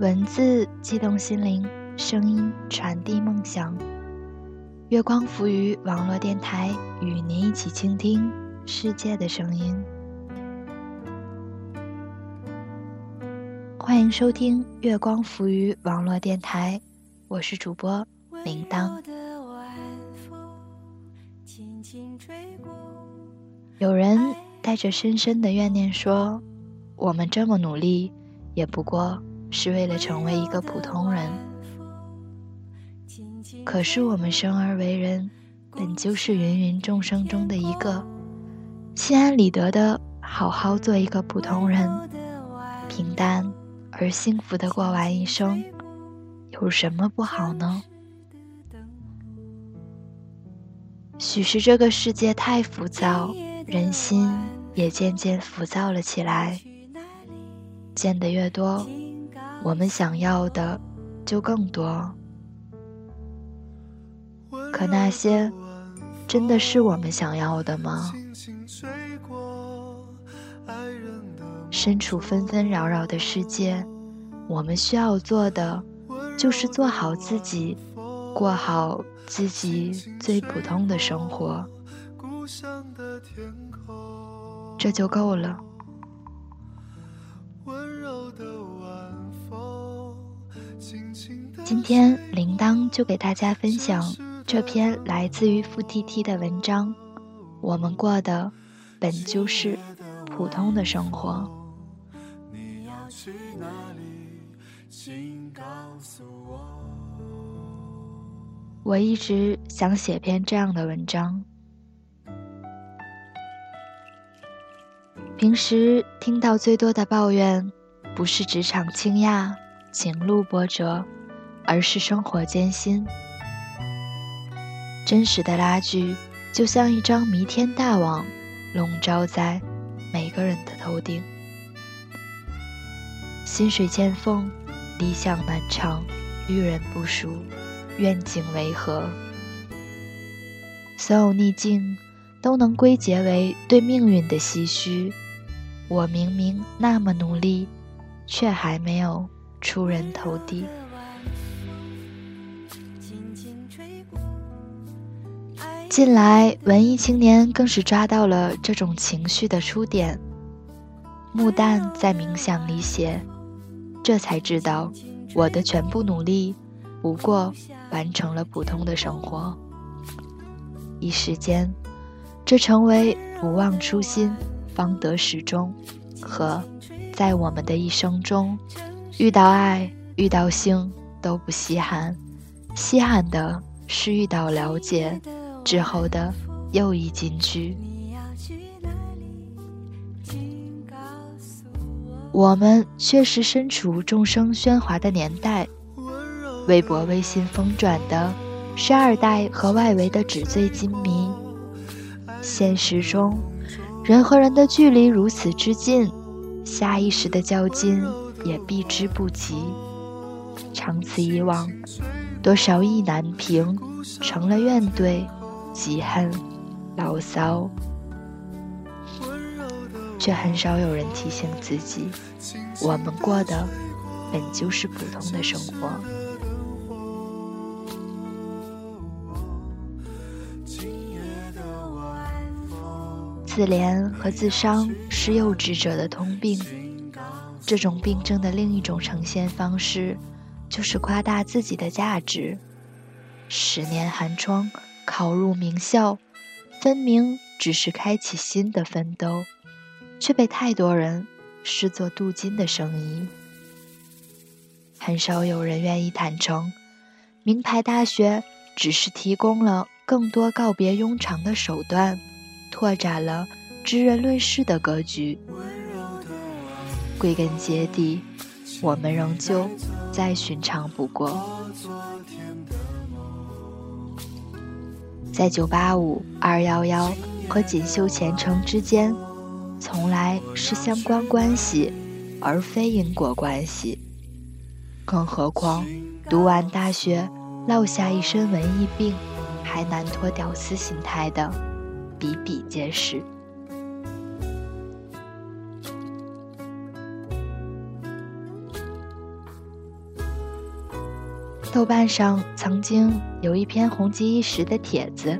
文字激动心灵，声音传递梦想。月光浮于网络电台，与您一起倾听世界的声音。欢迎收听月光浮于网络电台，我是主播铃铛。有人带着深深的怨念说：“我们这么努力，也不过是为了成为一个普通人。”可是我们生而为人，本就是芸芸众生中的一个，心安理得的好好做一个普通人，平淡而幸福的过完一生，有什么不好呢？许是这个世界太浮躁，人心也渐渐浮躁了起来。见得越多，我们想要的就更多。可那些，真的是我们想要的吗？身处纷纷扰扰的世界，我们需要做的，就是做好自己，过好自己最普通的生活，这就够了。今天铃铛就给大家分享。这篇来自于付 T T 的文章，我们过的本就是普通的生活。我一直想写篇这样的文章。平时听到最多的抱怨，不是职场倾轧、情路波折，而是生活艰辛。真实的拉锯，就像一张弥天大网，笼罩在每个人的头顶。薪水见缝，理想难长，遇人不淑，愿景违和？所有逆境，都能归结为对命运的唏嘘。我明明那么努力，却还没有出人头地。近来，文艺青年更是抓到了这种情绪的出点。木旦在冥想里写：“这才知道，我的全部努力，不过完成了普通的生活。”一时间，这成为不忘初心，方得始终。和在我们的一生中，遇到爱、遇到性都不稀罕，稀罕的是遇到了解。之后的又一金句。我们确实身处众生喧哗的年代，微博、微信疯转的是二代和外围的纸醉金迷。现实中，人和人的距离如此之近，下意识的较劲也避之不及。长此以往，多少意难平，成了怨怼。记恨、牢骚，却很少有人提醒自己，我们过的本就是普通的生活。自怜和自伤是幼稚者的通病，这种病症的另一种呈现方式，就是夸大自己的价值。十年寒窗。考入名校，分明只是开启新的奋斗，却被太多人视作镀金的生意。很少有人愿意坦诚，名牌大学只是提供了更多告别庸常的手段，拓展了知人论事的格局。归根结底，我们仍旧再寻常不过。在九八五、二幺幺和锦绣前程之间，从来是相关关系，而非因果关系。更何况，读完大学落下一身文艺病，还难脱屌丝心态的，比比皆是。豆瓣上曾经有一篇红极一时的帖子，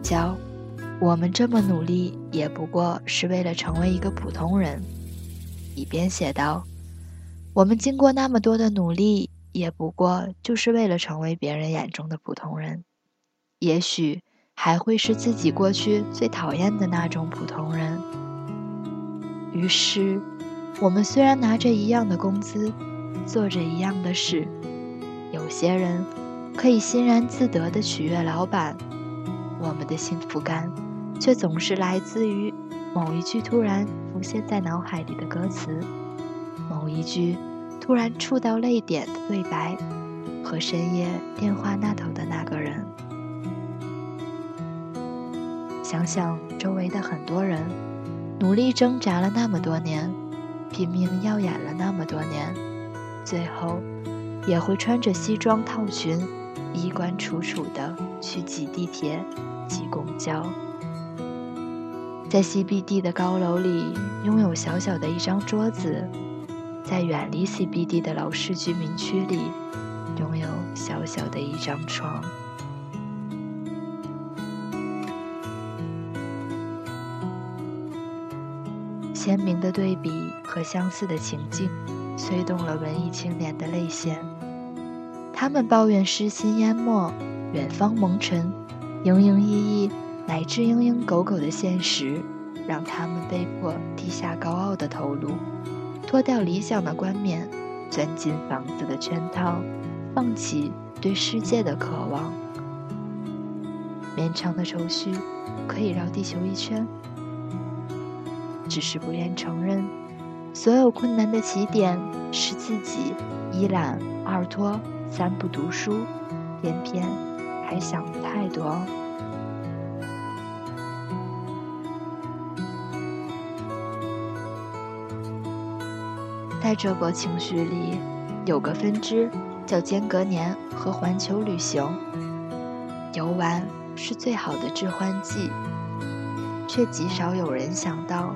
叫“我们这么努力，也不过是为了成为一个普通人”。里边写道：“我们经过那么多的努力，也不过就是为了成为别人眼中的普通人，也许还会是自己过去最讨厌的那种普通人。”于是，我们虽然拿着一样的工资，做着一样的事，有些人可以欣然自得地取悦老板，我们的幸福感却总是来自于某一句突然浮现在脑海里的歌词，某一句突然触到泪点的对白，和深夜电话那头的那个人。想想周围的很多人。努力挣扎了那么多年，拼命耀眼了那么多年，最后也会穿着西装套裙，衣冠楚楚的去挤地铁、挤公交，在 CBD 的高楼里拥有小小的一张桌子，在远离 CBD 的老式居民区里拥有小小的一张床。鲜明的对比和相似的情境，催动了文艺青年的泪腺。他们抱怨诗心淹没，远方蒙尘，营营役役乃至蝇营狗苟的现实，让他们被迫低下高傲的头颅，脱掉理想的冠冕，钻进房子的圈套，放弃对世界的渴望。绵长的愁绪，可以绕地球一圈。只是不愿承认，所有困难的起点是自己一懒二拖三不读书，偏偏还想太多。在这波情绪里，有个分支叫间隔年和环球旅行。游玩是最好的致幻剂，却极少有人想到。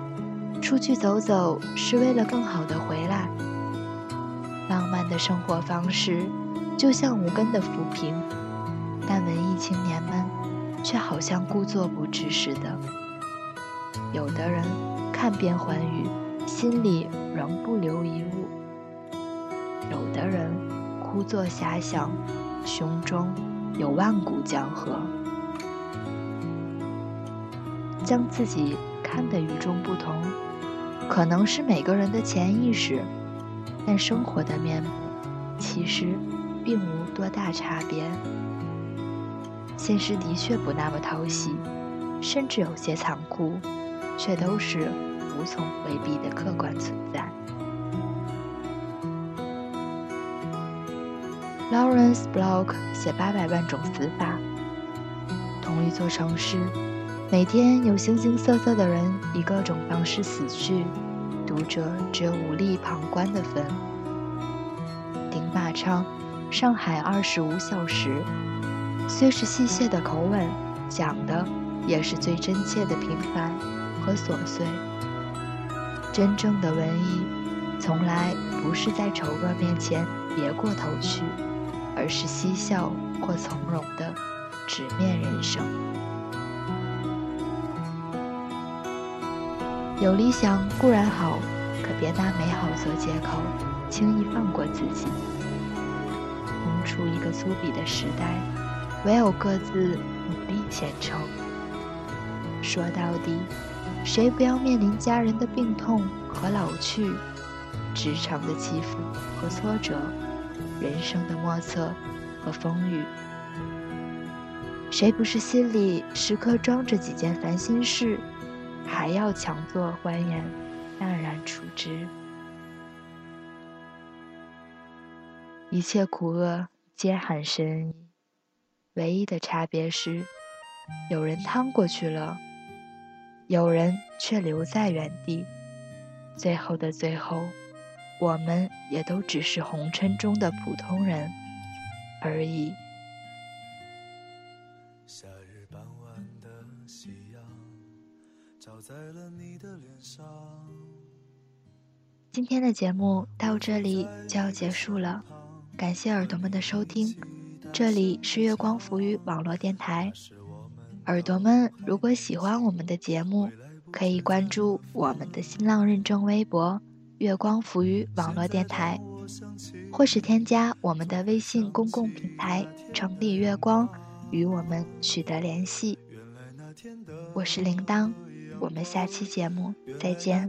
出去走走是为了更好的回来。浪漫的生活方式就像无根的浮萍，但文艺青年们却好像故作不知似的。有的人看遍寰宇，心里仍不留一物；有的人枯坐遐想，胸中有万古江河。将自己看得与众不同。可能是每个人的潜意识，但生活的面目其实并无多大差别。现实的确不那么讨喜，甚至有些残酷，却都是无从回避的客观存在。Lawrence Block 写《八百万种死法》，同一座城市。每天有形形色色的人以各种方式死去，读者只有无力旁观的份。丁马昌，《上海二十五小时》，虽是戏谑的口吻，讲的也是最真切的平凡和琐碎。真正的文艺，从来不是在丑恶面前别过头去，而是嬉笑或从容的直面人生。有理想固然好，可别拿美好做借口，轻易放过自己。出一个粗鄙的时代，唯有各自努力前程。说到底，谁不要面临家人的病痛和老去，职场的起伏和挫折，人生的莫测和风雨？谁不是心里时刻装着几件烦心事？还要强作欢颜，淡然处之。一切苦厄皆含深意，唯一的差别是，有人趟过去了，有人却留在原地。最后的最后，我们也都只是红尘中的普通人而已。夏日傍晚的夕阳，照在了你的脸上。今天的节目到这里就要结束了，感谢耳朵们的收听，这里是月光浮语网络电台。耳朵们，如果喜欢我们的节目，可以关注我们的新浪认证微博“月光浮语网络电台”，或是添加我们的微信公共平台“城里月光”，与我们取得联系。我是铃铛，我们下期节目再见。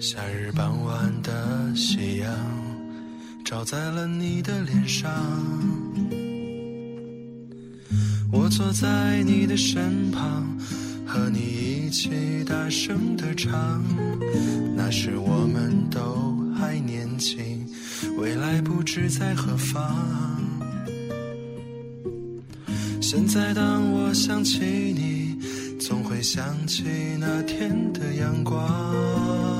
夏日傍晚的夕阳，照在了你的脸上。我坐在你的身旁，和你一起大声的唱。那时我们都还年轻，未来不知在何方。现在当我想起你，总会想起那天的阳光。